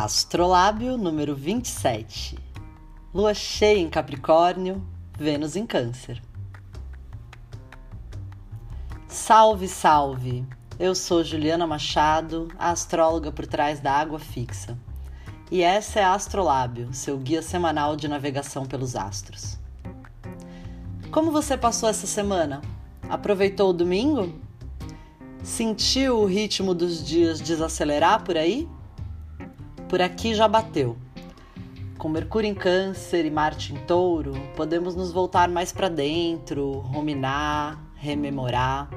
Astrolábio número 27. Lua cheia em Capricórnio, Vênus em Câncer. Salve, salve! Eu sou Juliana Machado, a astróloga por trás da Água Fixa. E essa é a Astrolábio, seu guia semanal de navegação pelos astros. Como você passou essa semana? Aproveitou o domingo? Sentiu o ritmo dos dias desacelerar por aí? Por aqui já bateu. Com Mercúrio em Câncer e Marte em Touro, podemos nos voltar mais para dentro, ruminar, rememorar.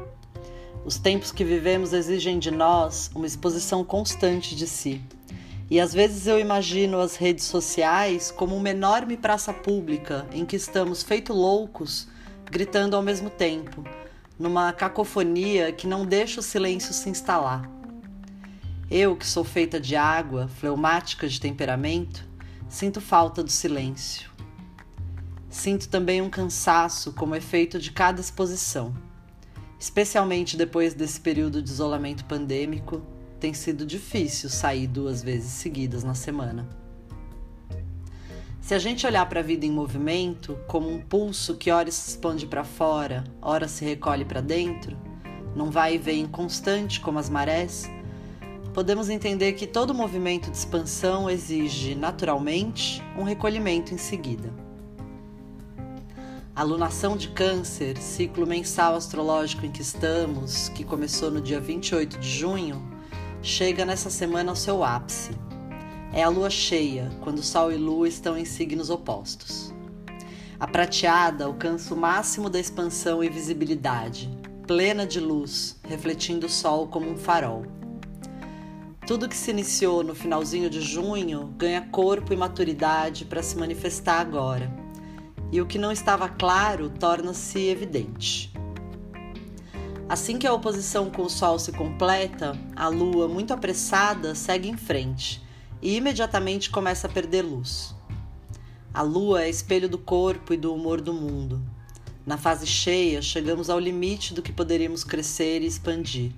Os tempos que vivemos exigem de nós uma exposição constante de si. E às vezes eu imagino as redes sociais como uma enorme praça pública em que estamos feito loucos, gritando ao mesmo tempo, numa cacofonia que não deixa o silêncio se instalar. Eu, que sou feita de água, fleumática de temperamento, sinto falta do silêncio. Sinto também um cansaço como efeito de cada exposição. Especialmente depois desse período de isolamento pandêmico, tem sido difícil sair duas vezes seguidas na semana. Se a gente olhar para a vida em movimento, como um pulso que ora se expande para fora, ora se recolhe para dentro, não vai e vem constante como as marés, podemos entender que todo movimento de expansão exige, naturalmente, um recolhimento em seguida. A lunação de Câncer, ciclo mensal astrológico em que estamos, que começou no dia 28 de junho, chega nessa semana ao seu ápice. É a lua cheia, quando Sol e Lua estão em signos opostos. A prateada alcança o máximo da expansão e visibilidade, plena de luz, refletindo o Sol como um farol. Tudo que se iniciou no finalzinho de junho ganha corpo e maturidade para se manifestar agora, e o que não estava claro torna-se evidente. Assim que a oposição com o Sol se completa, a Lua, muito apressada, segue em frente e imediatamente começa a perder luz. A Lua é espelho do corpo e do humor do mundo. Na fase cheia, chegamos ao limite do que poderíamos crescer e expandir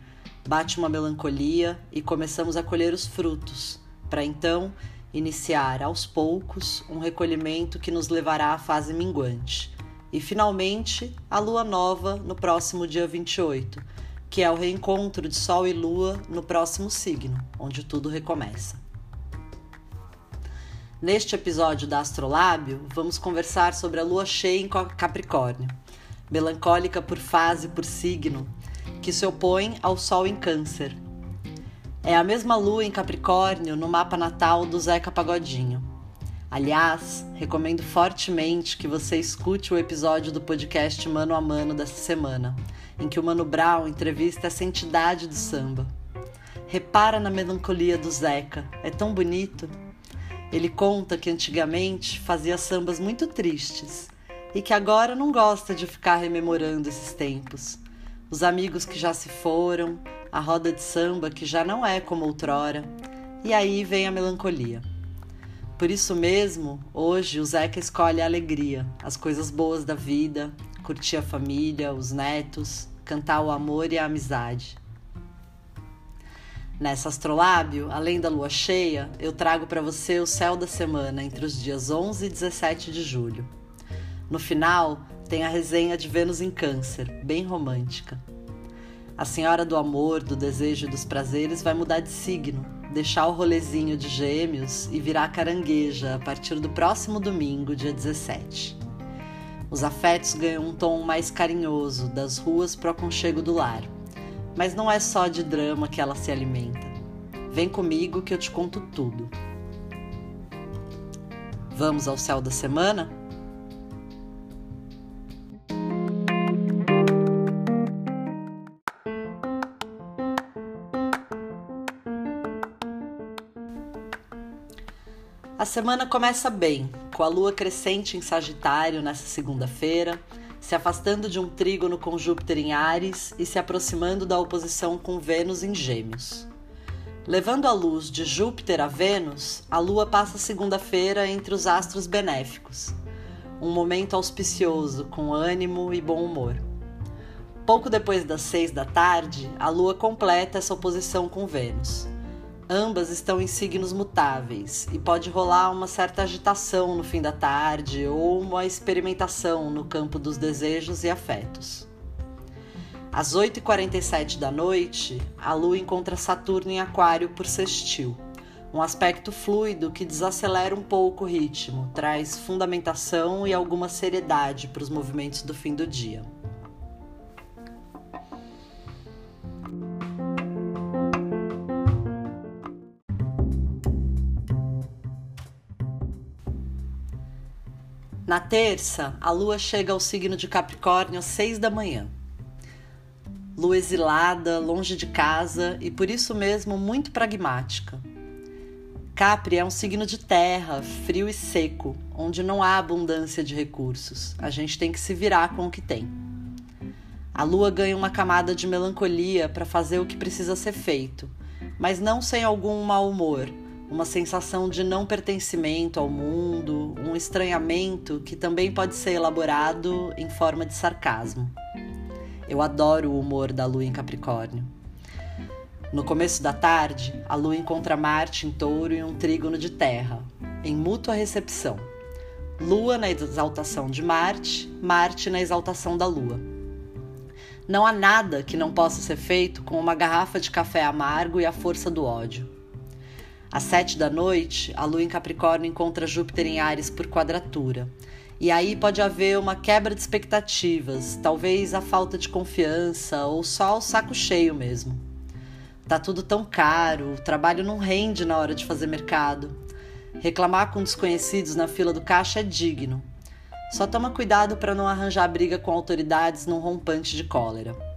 bate uma melancolia e começamos a colher os frutos, para então iniciar aos poucos um recolhimento que nos levará à fase minguante. E finalmente a lua nova no próximo dia 28, que é o reencontro de Sol e Lua no próximo signo, onde tudo recomeça. Neste episódio da Astrolábio, vamos conversar sobre a lua cheia em Capricórnio, melancólica por fase, por signo, que se opõe ao Sol em Câncer. É a mesma lua em Capricórnio no mapa natal do Zeca Pagodinho. Aliás, recomendo fortemente que você escute o episódio do podcast Mano a Mano dessa semana, em que o Mano Brown entrevista essa entidade do samba. Repara na melancolia do Zeca, é tão bonito. Ele conta que antigamente fazia sambas muito tristes e que agora não gosta de ficar rememorando esses tempos os amigos que já se foram, a roda de samba que já não é como outrora, e aí vem a melancolia. Por isso mesmo, hoje o Zeca escolhe a alegria, as coisas boas da vida, curtir a família, os netos, cantar o amor e a amizade. Nessa astrolábio, além da lua cheia, eu trago para você o céu da semana entre os dias 11 e 17 de julho. No final, tem a resenha de Vênus em Câncer, bem romântica. A senhora do amor, do desejo e dos prazeres vai mudar de signo, deixar o rolezinho de gêmeos e virar carangueja a partir do próximo domingo, dia 17. Os afetos ganham um tom mais carinhoso, das ruas pro aconchego do lar. Mas não é só de drama que ela se alimenta. Vem comigo que eu te conto tudo. Vamos ao céu da semana? A semana começa bem, com a lua crescente em Sagitário nessa segunda-feira, se afastando de um trígono com Júpiter em Ares e se aproximando da oposição com Vênus em Gêmeos. Levando a luz de Júpiter a Vênus, a lua passa segunda-feira entre os astros benéficos, um momento auspicioso com ânimo e bom humor. Pouco depois das seis da tarde, a lua completa essa oposição com Vênus. Ambas estão em signos mutáveis e pode rolar uma certa agitação no fim da tarde ou uma experimentação no campo dos desejos e afetos. Às 8h47 da noite, a Lua encontra Saturno em Aquário por sextil, um aspecto fluido que desacelera um pouco o ritmo, traz fundamentação e alguma seriedade para os movimentos do fim do dia. Na terça, a lua chega ao signo de Capricórnio às seis da manhã. Lua exilada, longe de casa e por isso mesmo muito pragmática. Capri é um signo de terra, frio e seco, onde não há abundância de recursos. A gente tem que se virar com o que tem. A lua ganha uma camada de melancolia para fazer o que precisa ser feito, mas não sem algum mau humor uma sensação de não pertencimento ao mundo, um estranhamento que também pode ser elaborado em forma de sarcasmo. Eu adoro o humor da lua em Capricórnio. No começo da tarde, a lua encontra Marte em touro e um trígono de terra, em mútua recepção. Lua na exaltação de Marte, Marte na exaltação da lua. Não há nada que não possa ser feito com uma garrafa de café amargo e a força do ódio. Às sete da noite, a lua em Capricórnio encontra Júpiter em Ares por quadratura. E aí pode haver uma quebra de expectativas, talvez a falta de confiança ou só o saco cheio mesmo. Tá tudo tão caro, o trabalho não rende na hora de fazer mercado. Reclamar com desconhecidos na fila do caixa é digno. Só toma cuidado para não arranjar briga com autoridades num rompante de cólera.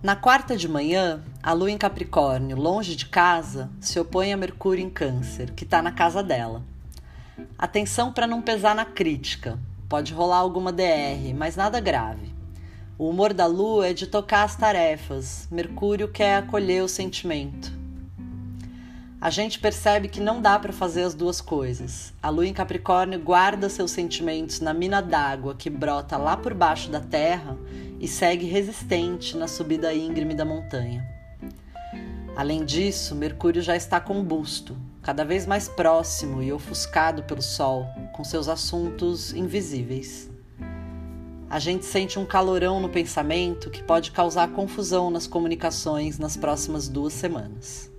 Na quarta de manhã, a lua em Capricórnio, longe de casa, se opõe a Mercúrio em Câncer, que está na casa dela. Atenção para não pesar na crítica. Pode rolar alguma DR, mas nada grave. O humor da lua é de tocar as tarefas. Mercúrio quer acolher o sentimento. A gente percebe que não dá para fazer as duas coisas. A lua em Capricórnio guarda seus sentimentos na mina d'água que brota lá por baixo da terra e segue resistente na subida íngreme da montanha. Além disso, Mercúrio já está combusto, cada vez mais próximo e ofuscado pelo Sol, com seus assuntos invisíveis. A gente sente um calorão no pensamento que pode causar confusão nas comunicações nas próximas duas semanas.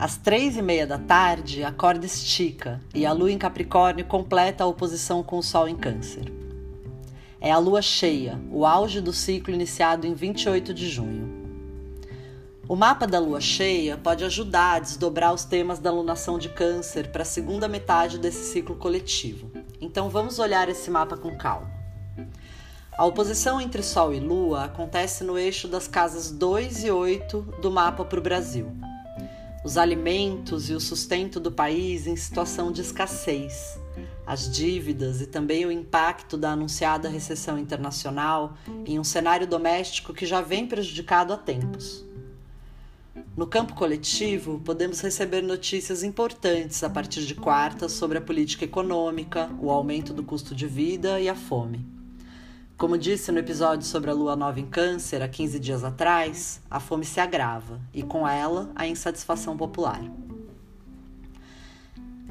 Às três e meia da tarde, a corda estica e a lua em Capricórnio completa a oposição com o Sol em Câncer. É a lua cheia, o auge do ciclo iniciado em 28 de junho. O mapa da lua cheia pode ajudar a desdobrar os temas da lunação de Câncer para a segunda metade desse ciclo coletivo. Então vamos olhar esse mapa com calma. A oposição entre Sol e Lua acontece no eixo das casas 2 e 8 do mapa para o Brasil. Os alimentos e o sustento do país em situação de escassez as dívidas e também o impacto da anunciada recessão internacional em um cenário doméstico que já vem prejudicado há tempos. No campo coletivo, podemos receber notícias importantes a partir de quarta sobre a política econômica, o aumento do custo de vida e a fome. Como disse no episódio sobre a lua nova em Câncer há 15 dias atrás, a fome se agrava e com ela a insatisfação popular.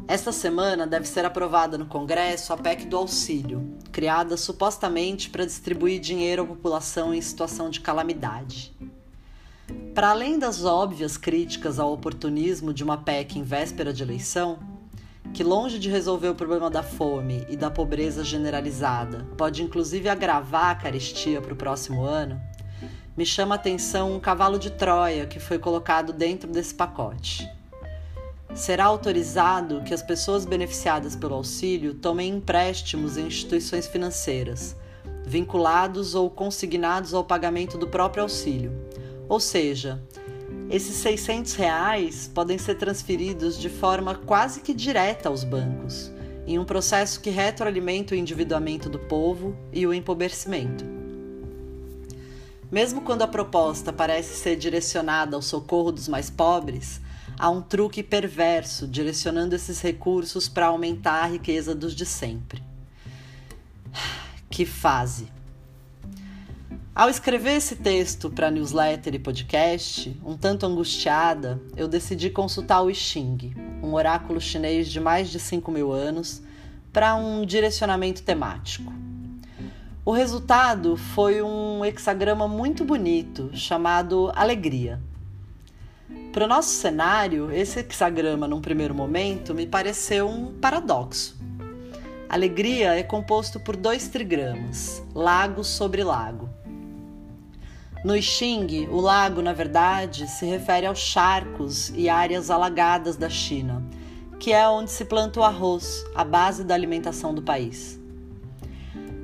Esta semana deve ser aprovada no Congresso a PEC do auxílio, criada supostamente para distribuir dinheiro à população em situação de calamidade. Para além das óbvias críticas ao oportunismo de uma PEC em véspera de eleição, que longe de resolver o problema da fome e da pobreza generalizada, pode inclusive agravar a carestia para o próximo ano, me chama a atenção um cavalo de Troia que foi colocado dentro desse pacote será autorizado que as pessoas beneficiadas pelo auxílio tomem empréstimos em instituições financeiras, vinculados ou consignados ao pagamento do próprio auxílio. Ou seja, esses 600 reais podem ser transferidos de forma quase que direta aos bancos, em um processo que retroalimenta o endividamento do povo e o empobrecimento. Mesmo quando a proposta parece ser direcionada ao socorro dos mais pobres, há um truque perverso direcionando esses recursos para aumentar a riqueza dos de sempre. Que fase! Ao escrever esse texto para newsletter e podcast, um tanto angustiada, eu decidi consultar o I Ching, um oráculo chinês de mais de 5 mil anos, para um direcionamento temático. O resultado foi um hexagrama muito bonito chamado Alegria. Para o nosso cenário, esse hexagrama, num primeiro momento, me pareceu um paradoxo. Alegria é composto por dois trigramas, lago sobre lago. No I Ching, o lago, na verdade, se refere aos charcos e áreas alagadas da China, que é onde se planta o arroz, a base da alimentação do país.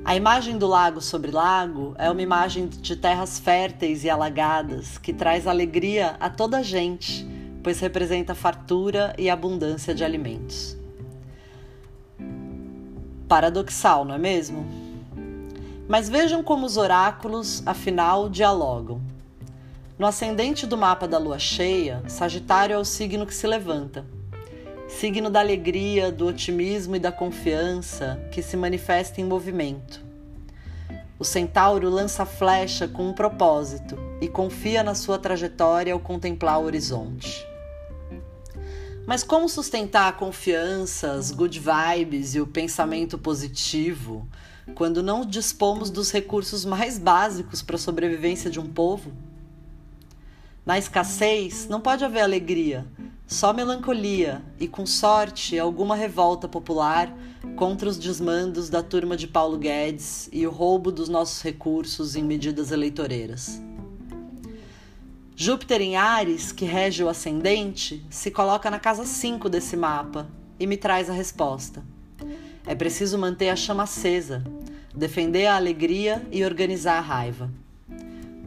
A imagem do lago sobre lago é uma imagem de terras férteis e alagadas que traz alegria a toda a gente, pois representa fartura e abundância de alimentos. Paradoxal, não é mesmo? Mas vejam como os oráculos, afinal, dialogam. No ascendente do mapa da lua cheia, Sagitário é o signo que se levanta signo da alegria, do otimismo e da confiança que se manifesta em movimento. O centauro lança flecha com um propósito e confia na sua trajetória ao contemplar o horizonte. Mas como sustentar a confiança, as good vibes e o pensamento positivo quando não dispomos dos recursos mais básicos para a sobrevivência de um povo? Na escassez, não pode haver alegria, só melancolia e, com sorte, alguma revolta popular contra os desmandos da turma de Paulo Guedes e o roubo dos nossos recursos em medidas eleitoreiras. Júpiter em Ares, que rege o ascendente, se coloca na casa 5 desse mapa e me traz a resposta. É preciso manter a chama acesa, defender a alegria e organizar a raiva.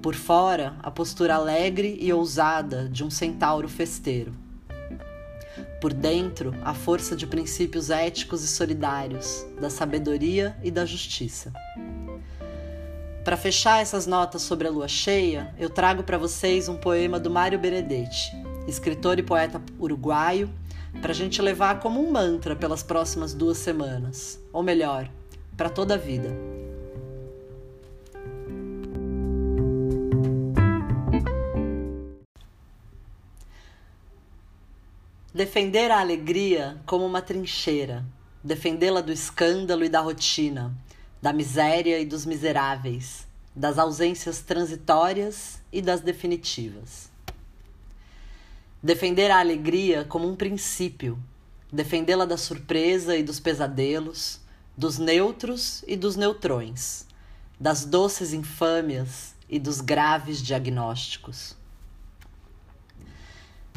Por fora, a postura alegre e ousada de um centauro festeiro. Por dentro, a força de princípios éticos e solidários, da sabedoria e da justiça. Para fechar essas notas sobre a lua cheia, eu trago para vocês um poema do Mário Benedetti, escritor e poeta uruguaio, para a gente levar como um mantra pelas próximas duas semanas, ou melhor, para toda a vida. Defender a alegria como uma trincheira, defendê-la do escândalo e da rotina, da miséria e dos miseráveis, das ausências transitórias e das definitivas. Defender a alegria como um princípio, defendê-la da surpresa e dos pesadelos, dos neutros e dos neutrões, das doces infâmias e dos graves diagnósticos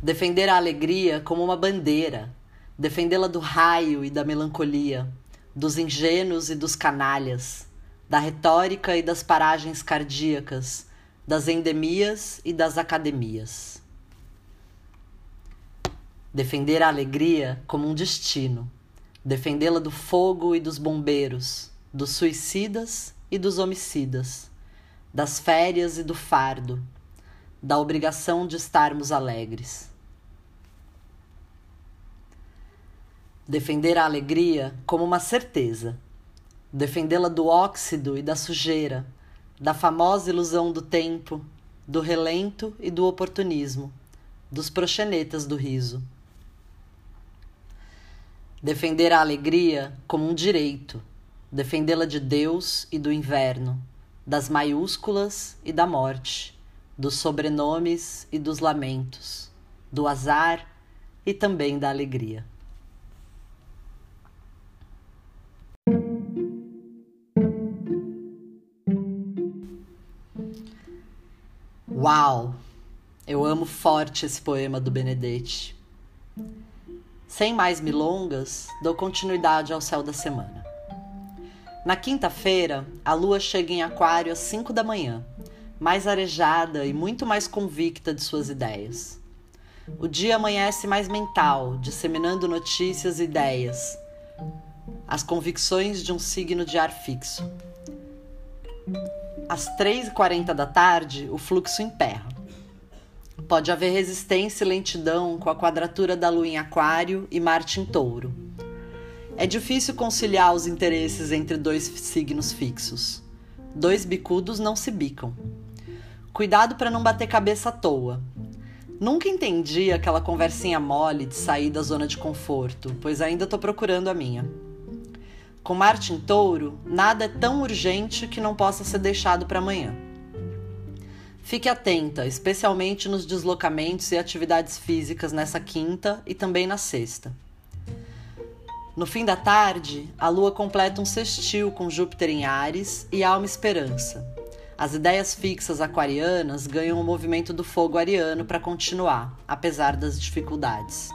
defender a alegria como uma bandeira, defendê-la do raio e da melancolia, dos ingênuos e dos canalhas, da retórica e das paragens cardíacas, das endemias e das academias. Defender a alegria como um destino, defendê-la do fogo e dos bombeiros, dos suicidas e dos homicidas, das férias e do fardo, da obrigação de estarmos alegres. defender a alegria como uma certeza, defendê-la do óxido e da sujeira, da famosa ilusão do tempo, do relento e do oportunismo, dos proxenetas do riso. Defender a alegria como um direito, defendê-la de Deus e do inverno, das maiúsculas e da morte, dos sobrenomes e dos lamentos, do azar e também da alegria. Uau! Eu amo forte esse poema do Benedetti. Sem mais milongas, dou continuidade ao céu da semana. Na quinta-feira, a lua chega em Aquário às 5 da manhã, mais arejada e muito mais convicta de suas ideias. O dia amanhece mais mental, disseminando notícias e ideias, as convicções de um signo de ar fixo. Às 3h40 da tarde, o fluxo emperra. Pode haver resistência e lentidão com a quadratura da Lua em Aquário e Marte em Touro. É difícil conciliar os interesses entre dois signos fixos. Dois bicudos não se bicam. Cuidado para não bater cabeça à toa. Nunca entendi aquela conversinha mole de sair da zona de conforto, pois ainda estou procurando a minha. Com Marte em Touro, nada é tão urgente que não possa ser deixado para amanhã. Fique atenta, especialmente nos deslocamentos e atividades físicas nessa quinta e também na sexta. No fim da tarde, a Lua completa um sextil com Júpiter em Ares e há uma esperança. As ideias fixas aquarianas ganham o movimento do fogo ariano para continuar, apesar das dificuldades.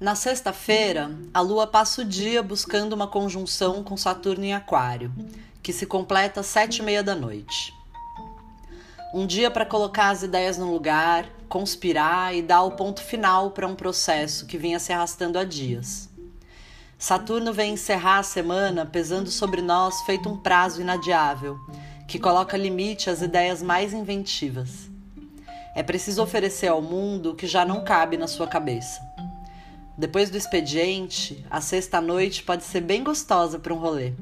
Na sexta-feira, a Lua passa o dia buscando uma conjunção com Saturno em Aquário, que se completa às sete e meia da noite. Um dia para colocar as ideias no lugar, conspirar e dar o ponto final para um processo que vinha se arrastando há dias. Saturno vem encerrar a semana pesando sobre nós feito um prazo inadiável, que coloca limite às ideias mais inventivas. É preciso oferecer ao mundo o que já não cabe na sua cabeça. Depois do expediente, a sexta-noite pode ser bem gostosa para um rolê.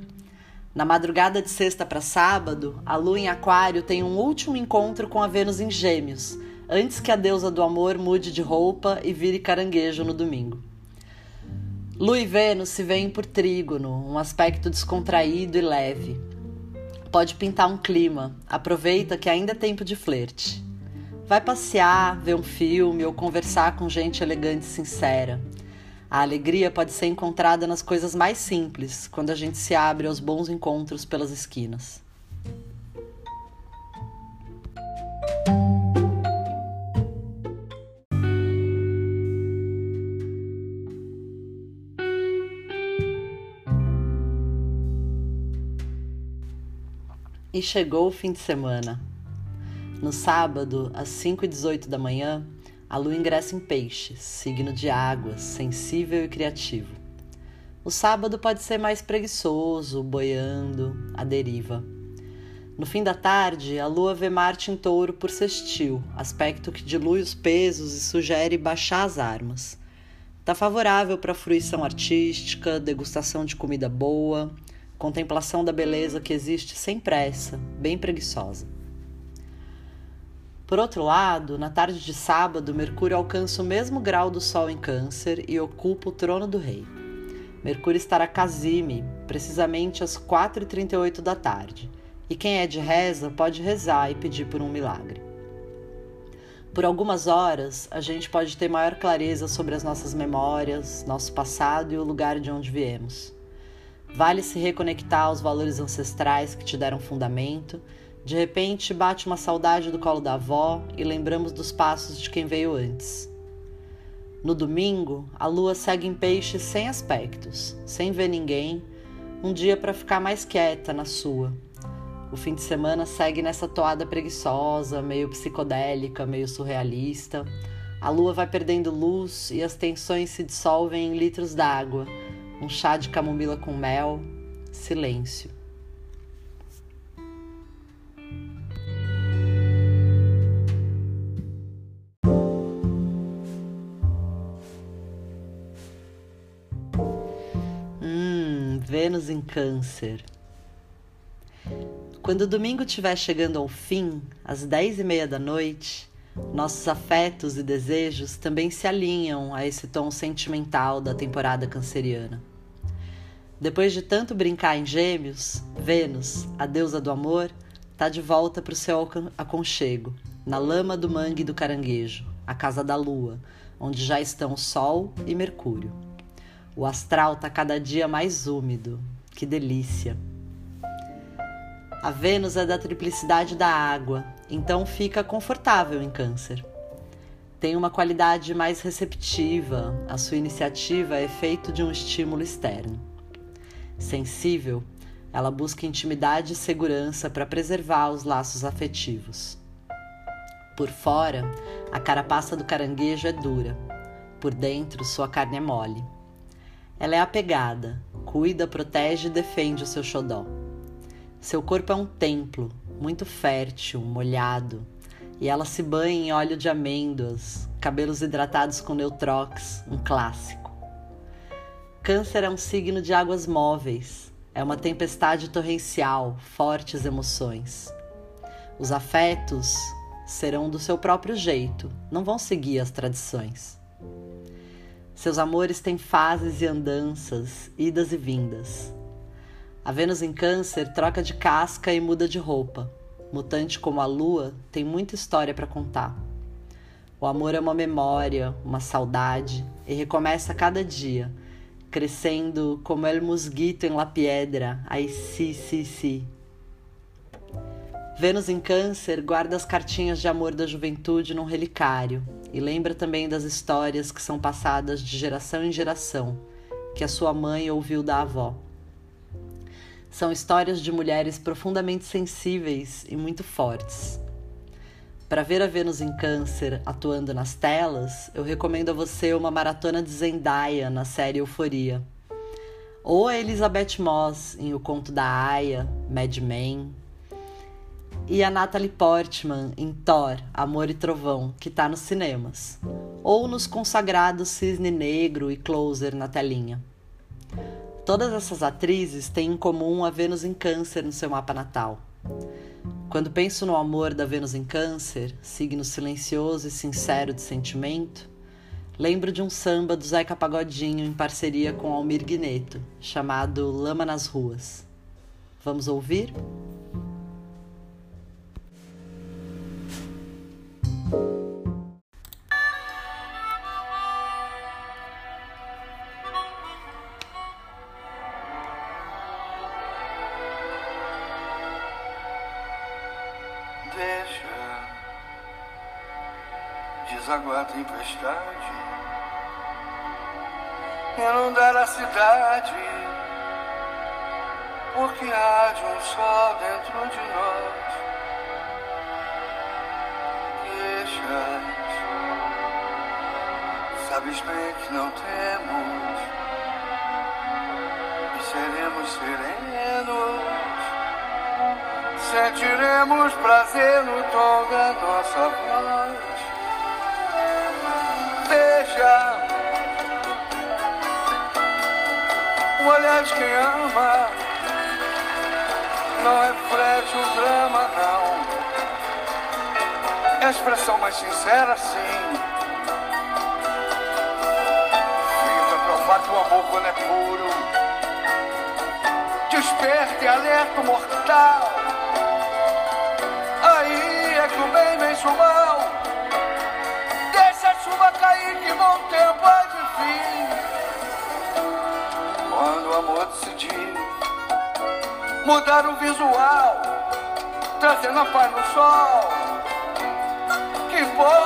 Na madrugada de sexta para sábado, a lua em Aquário tem um último encontro com a Vênus em Gêmeos, antes que a deusa do amor mude de roupa e vire caranguejo no domingo. Lua e Vênus se veem por trígono, um aspecto descontraído e leve. Pode pintar um clima, aproveita que ainda é tempo de flerte. Vai passear, ver um filme ou conversar com gente elegante e sincera. A alegria pode ser encontrada nas coisas mais simples, quando a gente se abre aos bons encontros pelas esquinas. E chegou o fim de semana. No sábado, às 5h18 da manhã, a lua ingressa em peixes, signo de água, sensível e criativo. O sábado pode ser mais preguiçoso, boiando, à deriva. No fim da tarde, a lua vê Marte em touro por sextil, aspecto que dilui os pesos e sugere baixar as armas. Está favorável para fruição artística, degustação de comida boa, contemplação da beleza que existe sem pressa, bem preguiçosa. Por outro lado, na tarde de sábado, Mercúrio alcança o mesmo grau do Sol em Câncer e ocupa o trono do rei. Mercúrio estará casime, precisamente às 4h38 da tarde, e quem é de reza pode rezar e pedir por um milagre. Por algumas horas, a gente pode ter maior clareza sobre as nossas memórias, nosso passado e o lugar de onde viemos. Vale se reconectar aos valores ancestrais que te deram fundamento. De repente, bate uma saudade do colo da avó e lembramos dos passos de quem veio antes. No domingo, a lua segue em peixe sem aspectos, sem ver ninguém, um dia para ficar mais quieta na sua. O fim de semana segue nessa toada preguiçosa, meio psicodélica, meio surrealista. A lua vai perdendo luz e as tensões se dissolvem em litros d'água um chá de camomila com mel, silêncio. Vênus em Câncer. Quando o domingo estiver chegando ao fim, às dez e meia da noite, nossos afetos e desejos também se alinham a esse tom sentimental da temporada canceriana. Depois de tanto brincar em Gêmeos, Vênus, a deusa do amor, está de volta para o seu aconchego, na lama do mangue do caranguejo, a casa da lua, onde já estão Sol e Mercúrio. O astral está cada dia mais úmido. Que delícia! A Vênus é da triplicidade da água, então fica confortável em Câncer. Tem uma qualidade mais receptiva, a sua iniciativa é feito de um estímulo externo. Sensível, ela busca intimidade e segurança para preservar os laços afetivos. Por fora, a carapaça do caranguejo é dura, por dentro, sua carne é mole. Ela é apegada, cuida, protege e defende o seu xodó. Seu corpo é um templo, muito fértil, molhado, e ela se banha em óleo de amêndoas, cabelos hidratados com Neutrox, um clássico. Câncer é um signo de águas móveis, é uma tempestade torrencial, fortes emoções. Os afetos serão do seu próprio jeito, não vão seguir as tradições. Seus amores têm fases e andanças, idas e vindas. A Vênus em Câncer troca de casca e muda de roupa. Mutante como a lua, tem muita história para contar. O amor é uma memória, uma saudade, e recomeça cada dia, crescendo como el musguito em la piedra, ai si, si, si. Vênus em Câncer guarda as cartinhas de amor da juventude num relicário e lembra também das histórias que são passadas de geração em geração, que a sua mãe ouviu da avó. São histórias de mulheres profundamente sensíveis e muito fortes. Para ver a Vênus em Câncer atuando nas telas, eu recomendo a você uma maratona de Zendaya na série Euforia. Ou a Elizabeth Moss em O Conto da Aya, Mad Men. E a Natalie Portman em Thor, Amor e Trovão, que está nos cinemas. Ou nos consagrados Cisne Negro e Closer na telinha. Todas essas atrizes têm em comum a Vênus em Câncer no seu mapa natal. Quando penso no amor da Vênus em Câncer, signo silencioso e sincero de sentimento, lembro de um samba do Zeca Pagodinho em parceria com Almir Guineto, chamado Lama nas Ruas. Vamos ouvir? Tempestade, inundar a cidade, porque há de um sol dentro de nós. Deixas, sabes bem que não temos e seremos serenos. Sentiremos prazer no tom da nossa voz beija o olhar de quem ama. Não reflete o drama não. É a expressão mais sincera sim. Fica provar o amor quando é puro desperta e alerta o mortal. Aí é que o bem vence o chuva cair, que bom tempo é de fim. Quando o amor decidir mudar o visual, trazendo a paz no sol. Que importa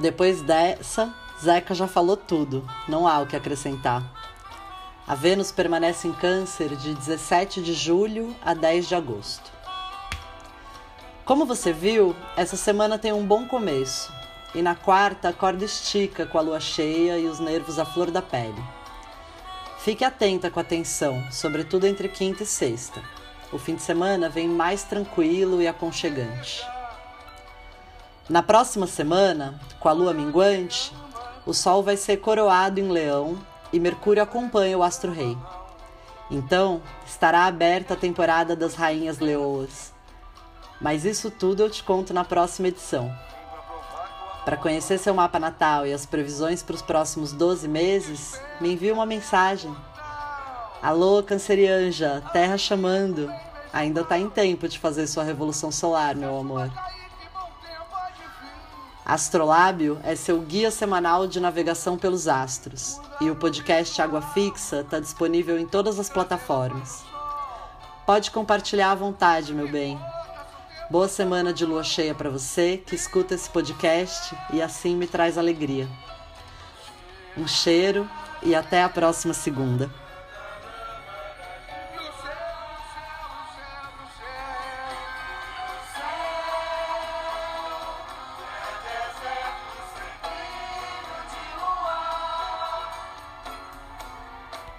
Depois dessa, Zeca já falou tudo, não há o que acrescentar. A Vênus permanece em Câncer de 17 de julho a 10 de agosto. Como você viu, essa semana tem um bom começo, e na quarta a corda estica com a lua cheia e os nervos à flor da pele. Fique atenta com a atenção, sobretudo entre quinta e sexta. O fim de semana vem mais tranquilo e aconchegante. Na próxima semana, com a lua minguante, o Sol vai ser coroado em Leão e Mercúrio acompanha o astro-rei. Então, estará aberta a temporada das Rainhas Leoas. Mas isso tudo eu te conto na próxima edição. Para conhecer seu mapa natal e as previsões para os próximos 12 meses, me envie uma mensagem. Alô, cancerianja, terra chamando. Ainda está em tempo de fazer sua revolução solar, meu amor. Astrolábio é seu guia semanal de navegação pelos astros e o podcast Água Fixa está disponível em todas as plataformas. Pode compartilhar à vontade, meu bem. Boa semana de lua cheia para você que escuta esse podcast e assim me traz alegria. Um cheiro e até a próxima segunda.